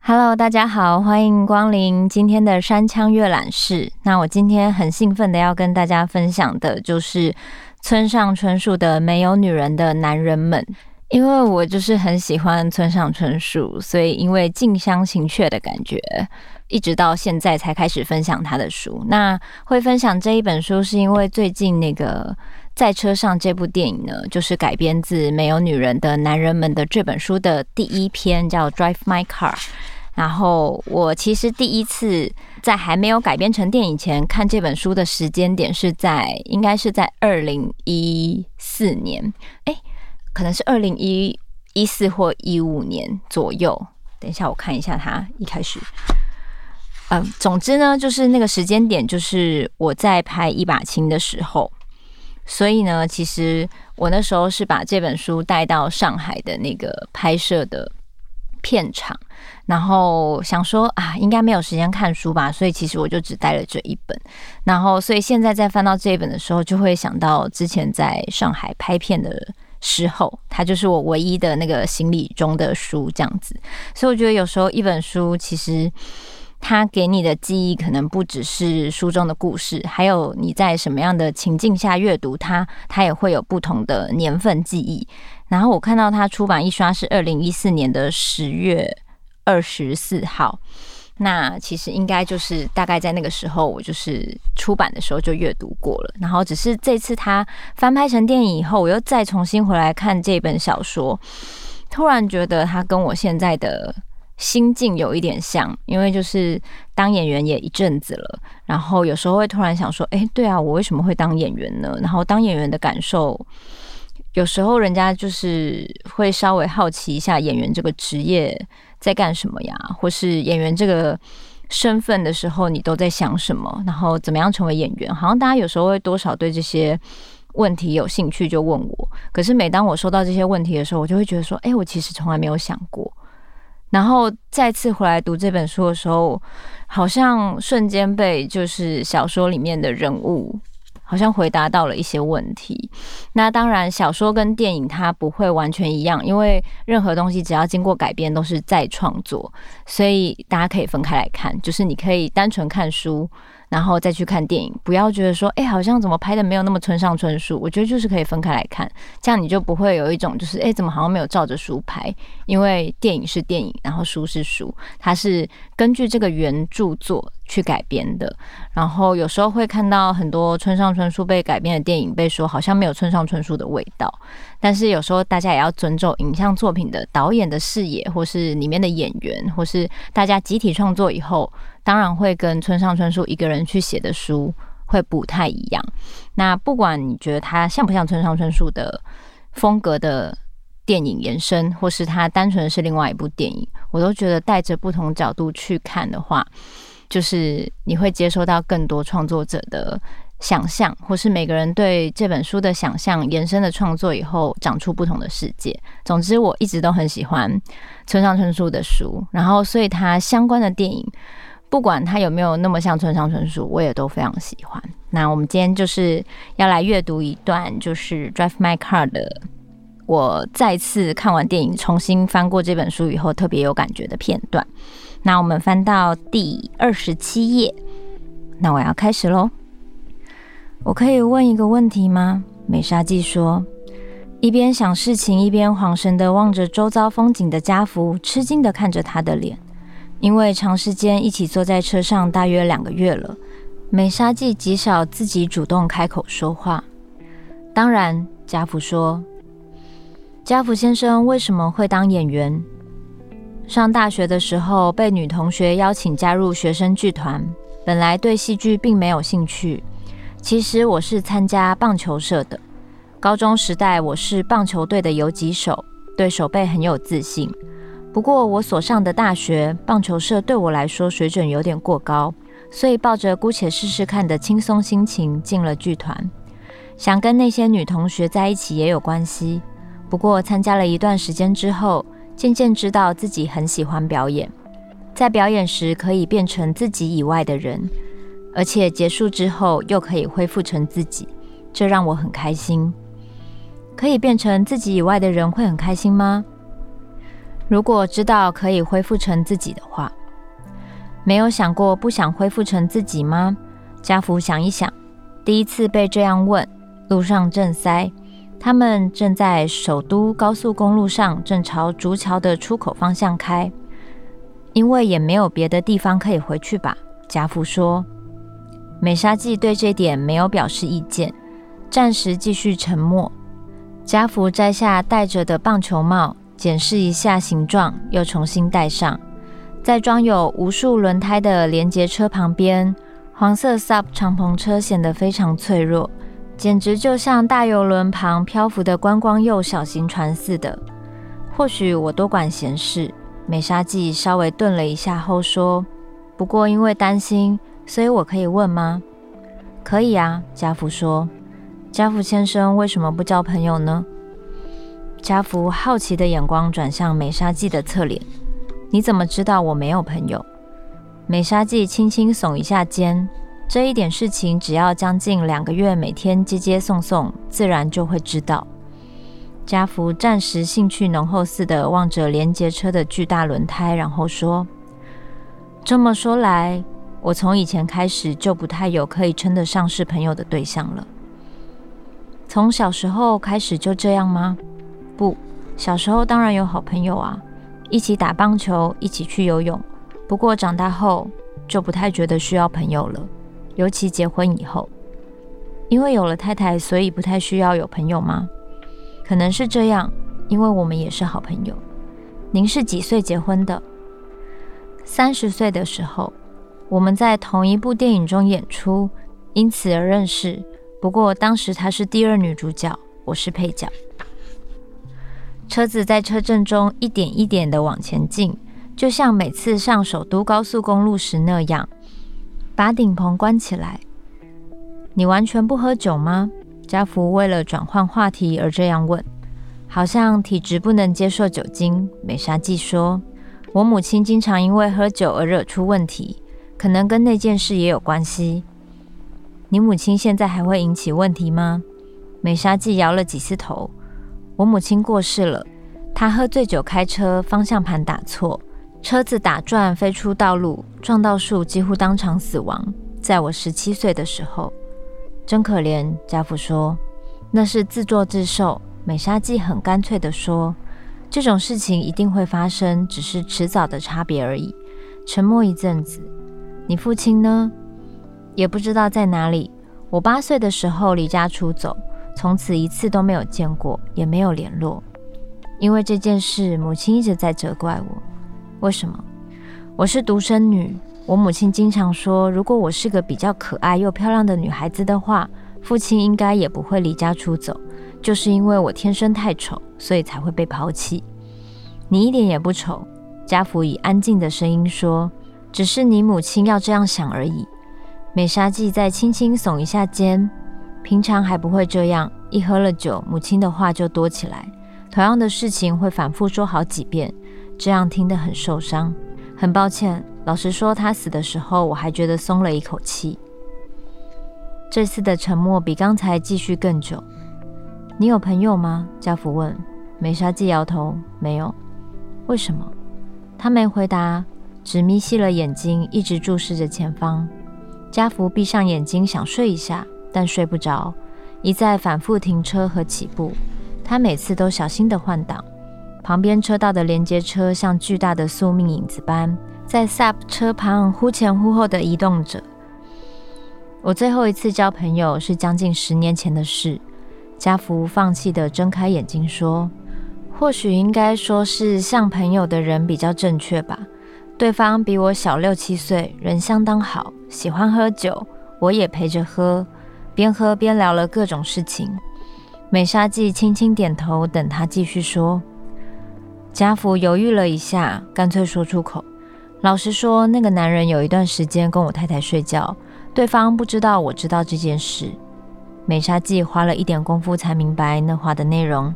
Hello，大家好，欢迎光临今天的山羌阅览室。那我今天很兴奋的要跟大家分享的就是村上春树的《没有女人的男人们》。因为我就是很喜欢村上春树，所以因为近乡情怯的感觉，一直到现在才开始分享他的书。那会分享这一本书，是因为最近那个在车上这部电影呢，就是改编自《没有女人的男人们》的这本书的第一篇，叫《Drive My Car》。然后我其实第一次在还没有改编成电影前看这本书的时间点是在应该是在二零一四年，诶，可能是二零一一四或一五年左右。等一下我看一下它一开始，嗯，总之呢，就是那个时间点就是我在拍一把青的时候，所以呢，其实我那时候是把这本书带到上海的那个拍摄的片场。然后想说啊，应该没有时间看书吧，所以其实我就只带了这一本。然后，所以现在在翻到这一本的时候，就会想到之前在上海拍片的时候，它就是我唯一的那个行李中的书这样子。所以我觉得有时候一本书，其实它给你的记忆可能不只是书中的故事，还有你在什么样的情境下阅读它，它也会有不同的年份记忆。然后我看到它出版一刷是二零一四年的十月。二十四号，那其实应该就是大概在那个时候，我就是出版的时候就阅读过了。然后只是这次他翻拍成电影以后，我又再重新回来看这本小说，突然觉得他跟我现在的心境有一点像，因为就是当演员也一阵子了，然后有时候会突然想说，哎，对啊，我为什么会当演员呢？然后当演员的感受，有时候人家就是会稍微好奇一下演员这个职业。在干什么呀？或是演员这个身份的时候，你都在想什么？然后怎么样成为演员？好像大家有时候会多少对这些问题有兴趣，就问我。可是每当我收到这些问题的时候，我就会觉得说：“哎，我其实从来没有想过。”然后再次回来读这本书的时候，好像瞬间被就是小说里面的人物。好像回答到了一些问题。那当然，小说跟电影它不会完全一样，因为任何东西只要经过改编都是再创作，所以大家可以分开来看。就是你可以单纯看书。然后再去看电影，不要觉得说，哎，好像怎么拍的没有那么村上春树。我觉得就是可以分开来看，这样你就不会有一种就是，哎，怎么好像没有照着书拍？因为电影是电影，然后书是书，它是根据这个原著作去改编的。然后有时候会看到很多村上春树被改编的电影，被说好像没有村上春树的味道。但是有时候大家也要尊重影像作品的导演的视野，或是里面的演员，或是大家集体创作以后。当然会跟村上春树一个人去写的书会不太一样。那不管你觉得他像不像村上春树的风格的电影延伸，或是它单纯是另外一部电影，我都觉得带着不同角度去看的话，就是你会接收到更多创作者的想象，或是每个人对这本书的想象延伸的创作以后，长出不同的世界。总之，我一直都很喜欢村上春树的书，然后所以他相关的电影。不管他有没有那么像村上春树，我也都非常喜欢。那我们今天就是要来阅读一段，就是《Drive My Car》的。我再次看完电影，重新翻过这本书以后，特别有感觉的片段。那我们翻到第二十七页。那我要开始喽。我可以问一个问题吗？美沙纪说，一边想事情，一边恍神地望着周遭风景的家福，吃惊地看着他的脸。因为长时间一起坐在车上，大约两个月了，美沙纪极少自己主动开口说话。当然，加福说：“加福先生为什么会当演员？上大学的时候被女同学邀请加入学生剧团，本来对戏剧并没有兴趣。其实我是参加棒球社的，高中时代我是棒球队的游击手，对手背很有自信。”不过，我所上的大学棒球社对我来说水准有点过高，所以抱着姑且试试看的轻松心情进了剧团，想跟那些女同学在一起也有关系。不过，参加了一段时间之后，渐渐知道自己很喜欢表演，在表演时可以变成自己以外的人，而且结束之后又可以恢复成自己，这让我很开心。可以变成自己以外的人会很开心吗？如果知道可以恢复成自己的话，没有想过不想恢复成自己吗？家福想一想，第一次被这样问，路上正塞，他们正在首都高速公路上，正朝竹桥的出口方向开，因为也没有别的地方可以回去吧。贾福说。美沙纪对这点没有表示意见，暂时继续沉默。贾福摘下戴着的棒球帽，检视一下形状，又重新戴上。在装有无数轮胎的连接车旁边，黄色 SUP 敞篷车显得非常脆弱，简直就像大游轮旁漂浮的观光用小型船似的。或许我多管闲事。美沙纪稍微顿了一下后说：“不过因为担心。”所以我可以问吗？可以啊，家福说。家福先生为什么不交朋友呢？家福好奇的眼光转向美沙纪的侧脸。你怎么知道我没有朋友？美沙纪轻轻耸一下肩。这一点事情只要将近两个月，每天接接送送，自然就会知道。家福暂时兴趣浓厚似的望着连接车的巨大轮胎，然后说：“这么说来。”我从以前开始就不太有可以称得上是朋友的对象了。从小时候开始就这样吗？不，小时候当然有好朋友啊，一起打棒球，一起去游泳。不过长大后就不太觉得需要朋友了，尤其结婚以后，因为有了太太，所以不太需要有朋友吗？可能是这样，因为我们也是好朋友。您是几岁结婚的？三十岁的时候。我们在同一部电影中演出，因此而认识。不过当时她是第二女主角，我是配角。车子在车阵中一点一点的往前进，就像每次上首都高速公路时那样。把顶棚关起来。你完全不喝酒吗？家福为了转换话题而这样问，好像体质不能接受酒精。美沙纪说：“我母亲经常因为喝酒而惹出问题。”可能跟那件事也有关系。你母亲现在还会引起问题吗？美沙纪摇了几次头。我母亲过世了，她喝醉酒开车，方向盘打错，车子打转飞出道路，撞到树，几乎当场死亡。在我十七岁的时候，真可怜。家父说，那是自作自受。美沙纪很干脆地说，这种事情一定会发生，只是迟早的差别而已。沉默一阵子。你父亲呢？也不知道在哪里。我八岁的时候离家出走，从此一次都没有见过，也没有联络。因为这件事，母亲一直在责怪我。为什么？我是独生女。我母亲经常说，如果我是个比较可爱又漂亮的女孩子的话，父亲应该也不会离家出走。就是因为我天生太丑，所以才会被抛弃。你一点也不丑。家福以安静的声音说。只是你母亲要这样想而已。美沙纪再轻轻耸一下肩，平常还不会这样，一喝了酒，母亲的话就多起来。同样的事情会反复说好几遍，这样听得很受伤。很抱歉，老实说，他死的时候，我还觉得松了一口气。这次的沉默比刚才继续更久。你有朋友吗？家福问。美沙纪摇头，没有。为什么？他没回答。只眯细了眼睛，一直注视着前方。家福闭上眼睛，想睡一下，但睡不着，一再反复停车和起步。他每次都小心地换挡。旁边车道的连接车像巨大的宿命影子般，在 SUP 车旁忽前忽后地移动着。我最后一次交朋友是将近十年前的事。家福放弃地睁开眼睛说：“或许应该说是像朋友的人比较正确吧。”对方比我小六七岁，人相当好，喜欢喝酒，我也陪着喝，边喝边聊了各种事情。美沙纪轻轻点头，等他继续说。家福犹豫了一下，干脆说出口：“老实说，那个男人有一段时间跟我太太睡觉，对方不知道我知道这件事。”美沙纪花了一点功夫才明白那话的内容。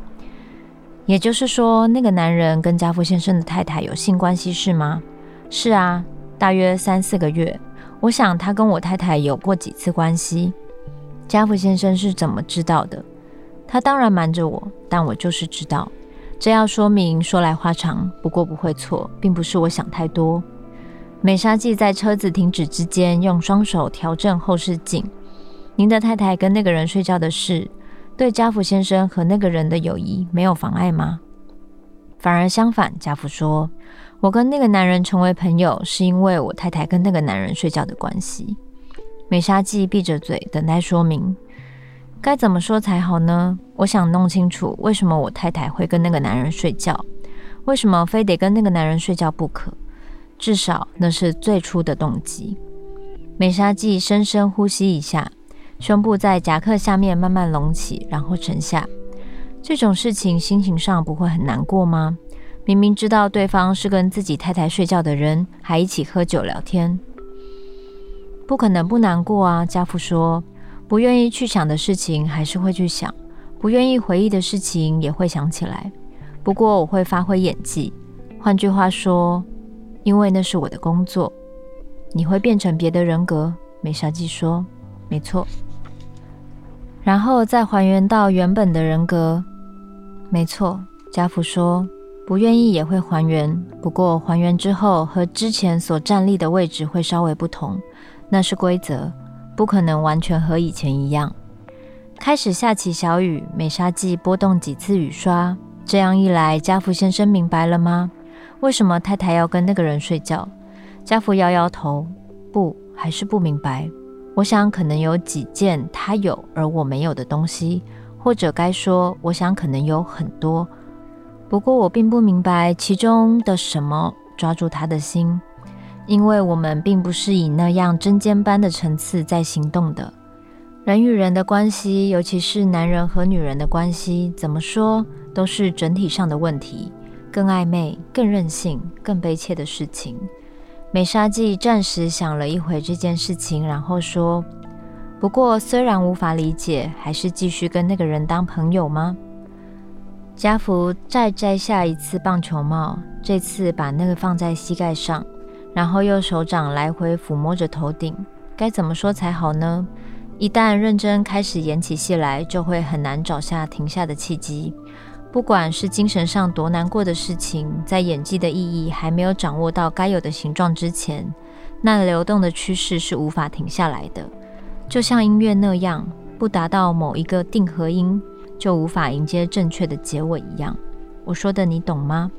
也就是说，那个男人跟家福先生的太太有性关系是吗？是啊，大约三四个月，我想他跟我太太有过几次关系。家福先生是怎么知道的？他当然瞒着我，但我就是知道。这要说明，说来话长，不过不会错，并不是我想太多。美沙纪在车子停止之间，用双手调整后视镜。您的太太跟那个人睡觉的事，对家福先生和那个人的友谊没有妨碍吗？反而相反，家福说，我跟那个男人成为朋友，是因为我太太跟那个男人睡觉的关系。美沙纪闭着嘴，等待说明。该怎么说才好呢？我想弄清楚为什么我太太会跟那个男人睡觉，为什么非得跟那个男人睡觉不可？至少那是最初的动机。美沙记深深呼吸一下，胸部在夹克下面慢慢隆起，然后沉下。这种事情心情上不会很难过吗？明明知道对方是跟自己太太睡觉的人，还一起喝酒聊天，不可能不难过啊。家父说。不愿意去想的事情还是会去想，不愿意回忆的事情也会想起来。不过我会发挥演技，换句话说，因为那是我的工作。你会变成别的人格？美沙纪说：“没错。”然后再还原到原本的人格。没错，家父说：“不愿意也会还原，不过还原之后和之前所站立的位置会稍微不同，那是规则。”不可能完全和以前一样。开始下起小雨，美沙季拨动几次雨刷。这样一来，家福先生明白了吗？为什么太太要跟那个人睡觉？家福摇摇头，不，还是不明白。我想可能有几件他有而我没有的东西，或者该说，我想可能有很多。不过我并不明白其中的什么抓住他的心。因为我们并不是以那样针尖般的层次在行动的，人与人的关系，尤其是男人和女人的关系，怎么说都是整体上的问题，更暧昧、更任性、更悲切的事情。美沙纪暂时想了一会这件事情，然后说：“不过虽然无法理解，还是继续跟那个人当朋友吗？”家福再摘下一次棒球帽，这次把那个放在膝盖上。然后用手掌来回抚摸着头顶，该怎么说才好呢？一旦认真开始演起戏来，就会很难找下停下的契机。不管是精神上多难过的事情，在演技的意义还没有掌握到该有的形状之前，那流动的趋势是无法停下来的。就像音乐那样，不达到某一个定和音，就无法迎接正确的结尾一样。我说的你懂吗？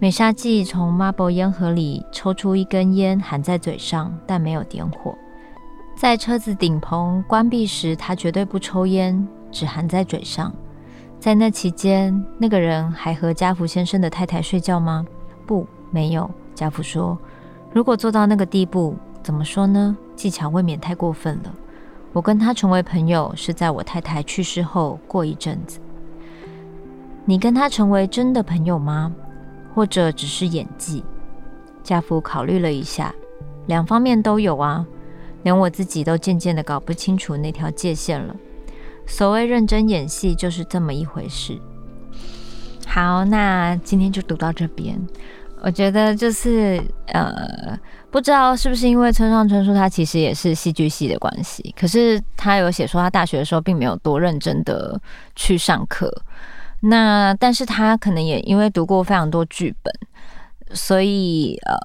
美沙纪从 marble 烟盒里抽出一根烟，含在嘴上，但没有点火。在车子顶棚关闭时，他绝对不抽烟，只含在嘴上。在那期间，那个人还和家福先生的太太睡觉吗？不，没有。家福说：“如果做到那个地步，怎么说呢？技巧未免太过分了。我跟他成为朋友，是在我太太去世后过一阵子。你跟他成为真的朋友吗？”或者只是演技？家父考虑了一下，两方面都有啊。连我自己都渐渐的搞不清楚那条界限了。所谓认真演戏，就是这么一回事。好，那今天就读到这边。我觉得就是呃，不知道是不是因为村上春树他其实也是戏剧系的关系，可是他有写说他大学的时候并没有多认真的去上课。那但是他可能也因为读过非常多剧本，所以呃，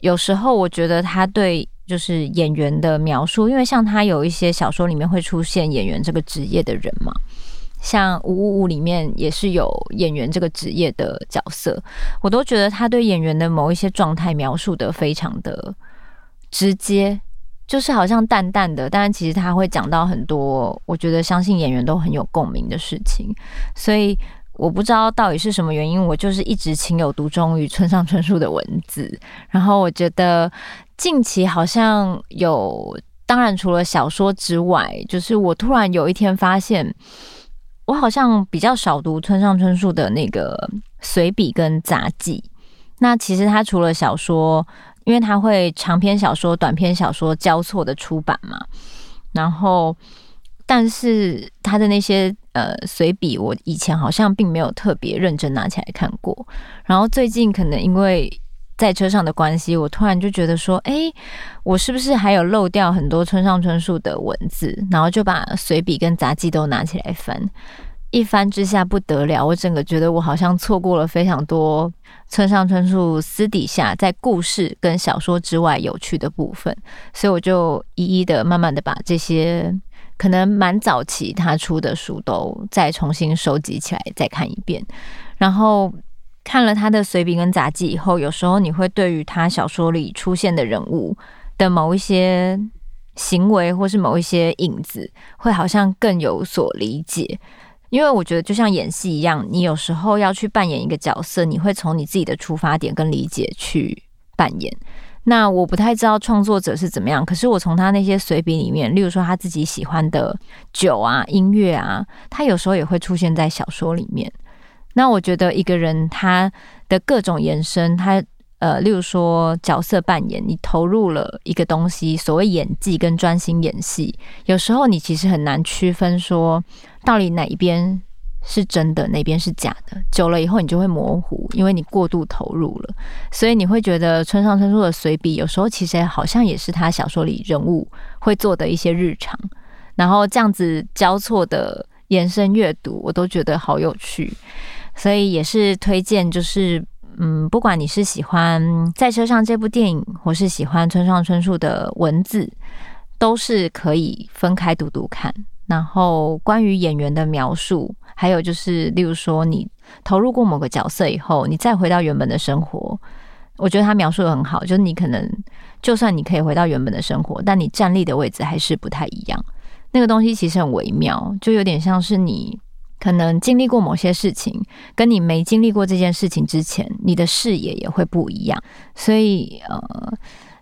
有时候我觉得他对就是演员的描述，因为像他有一些小说里面会出现演员这个职业的人嘛，像《五五五》里面也是有演员这个职业的角色，我都觉得他对演员的某一些状态描述的非常的直接。就是好像淡淡的，但是其实他会讲到很多，我觉得相信演员都很有共鸣的事情，所以我不知道到底是什么原因，我就是一直情有独钟于村上春树的文字。然后我觉得近期好像有，当然除了小说之外，就是我突然有一天发现，我好像比较少读村上春树的那个随笔跟杂记。那其实他除了小说。因为他会长篇小说、短篇小说交错的出版嘛，然后，但是他的那些呃随笔，我以前好像并没有特别认真拿起来看过。然后最近可能因为在车上的关系，我突然就觉得说，哎，我是不是还有漏掉很多村上春树的文字？然后就把随笔跟杂记都拿起来翻，一翻之下不得了，我整个觉得我好像错过了非常多村上春树私底下在故事跟小说之外有趣的部分，所以我就一一的、慢慢的把这些可能蛮早期他出的书都再重新收集起来，再看一遍，然后。看了他的随笔跟杂记以后，有时候你会对于他小说里出现的人物的某一些行为，或是某一些影子，会好像更有所理解。因为我觉得，就像演戏一样，你有时候要去扮演一个角色，你会从你自己的出发点跟理解去扮演。那我不太知道创作者是怎么样，可是我从他那些随笔里面，例如说他自己喜欢的酒啊、音乐啊，他有时候也会出现在小说里面。那我觉得一个人他的各种延伸，他呃，例如说角色扮演，你投入了一个东西，所谓演技跟专心演戏，有时候你其实很难区分说到底哪一边是真的，哪边是假的。久了以后，你就会模糊，因为你过度投入了，所以你会觉得村上春树的随笔有时候其实好像也是他小说里人物会做的一些日常，然后这样子交错的延伸阅读，我都觉得好有趣。所以也是推荐，就是嗯，不管你是喜欢在车上这部电影，或是喜欢村上春树的文字，都是可以分开读读看。然后关于演员的描述，还有就是，例如说你投入过某个角色以后，你再回到原本的生活，我觉得他描述得很好。就是你可能就算你可以回到原本的生活，但你站立的位置还是不太一样。那个东西其实很微妙，就有点像是你。可能经历过某些事情，跟你没经历过这件事情之前，你的视野也会不一样。所以，呃，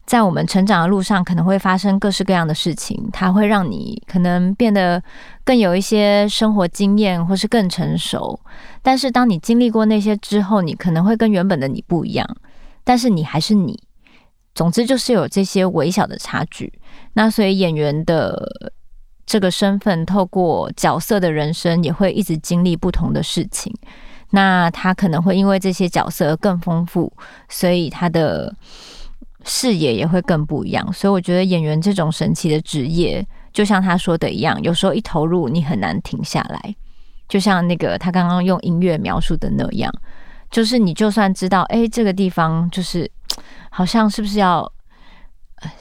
在我们成长的路上，可能会发生各式各样的事情，它会让你可能变得更有一些生活经验，或是更成熟。但是，当你经历过那些之后，你可能会跟原本的你不一样，但是你还是你。总之，就是有这些微小的差距。那所以，演员的。这个身份透过角色的人生，也会一直经历不同的事情。那他可能会因为这些角色更丰富，所以他的视野也会更不一样。所以我觉得演员这种神奇的职业，就像他说的一样，有时候一投入，你很难停下来。就像那个他刚刚用音乐描述的那样，就是你就算知道，哎，这个地方就是好像是不是要。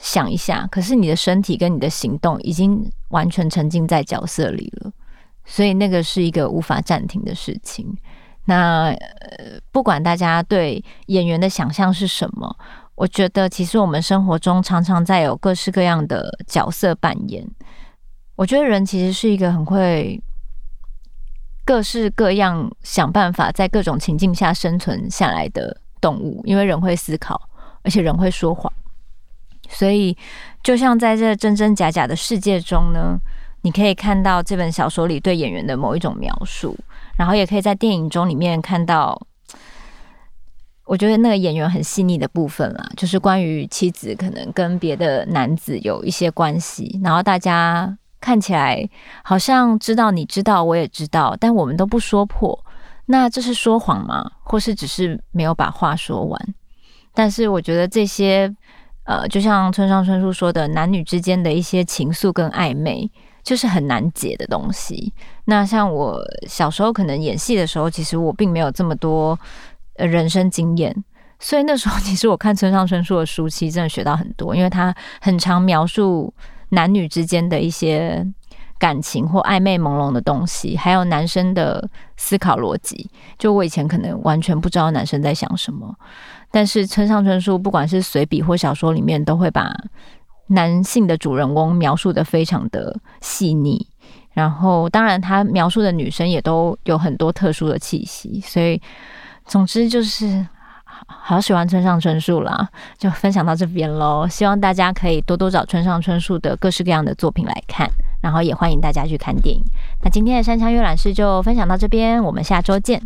想一下，可是你的身体跟你的行动已经完全沉浸在角色里了，所以那个是一个无法暂停的事情。那，不管大家对演员的想象是什么，我觉得其实我们生活中常常在有各式各样的角色扮演。我觉得人其实是一个很会各式各样想办法在各种情境下生存下来的动物，因为人会思考，而且人会说谎。所以，就像在这真真假假的世界中呢，你可以看到这本小说里对演员的某一种描述，然后也可以在电影中里面看到，我觉得那个演员很细腻的部分啦，就是关于妻子可能跟别的男子有一些关系，然后大家看起来好像知道，你知道，我也知道，但我们都不说破，那这是说谎吗？或是只是没有把话说完？但是我觉得这些。呃，就像村上春树说的，男女之间的一些情愫跟暧昧，就是很难解的东西。那像我小时候可能演戏的时候，其实我并没有这么多呃人生经验，所以那时候其实我看村上春树的书，其实真的学到很多，因为他很常描述男女之间的一些感情或暧昧朦胧的东西，还有男生的思考逻辑。就我以前可能完全不知道男生在想什么。但是村上春树不管是随笔或小说里面，都会把男性的主人公描述得非常的细腻，然后当然他描述的女生也都有很多特殊的气息，所以总之就是好喜欢村上春树啦，就分享到这边喽。希望大家可以多多找村上春树的各式各样的作品来看，然后也欢迎大家去看电影。那今天的山枪阅览室就分享到这边，我们下周见。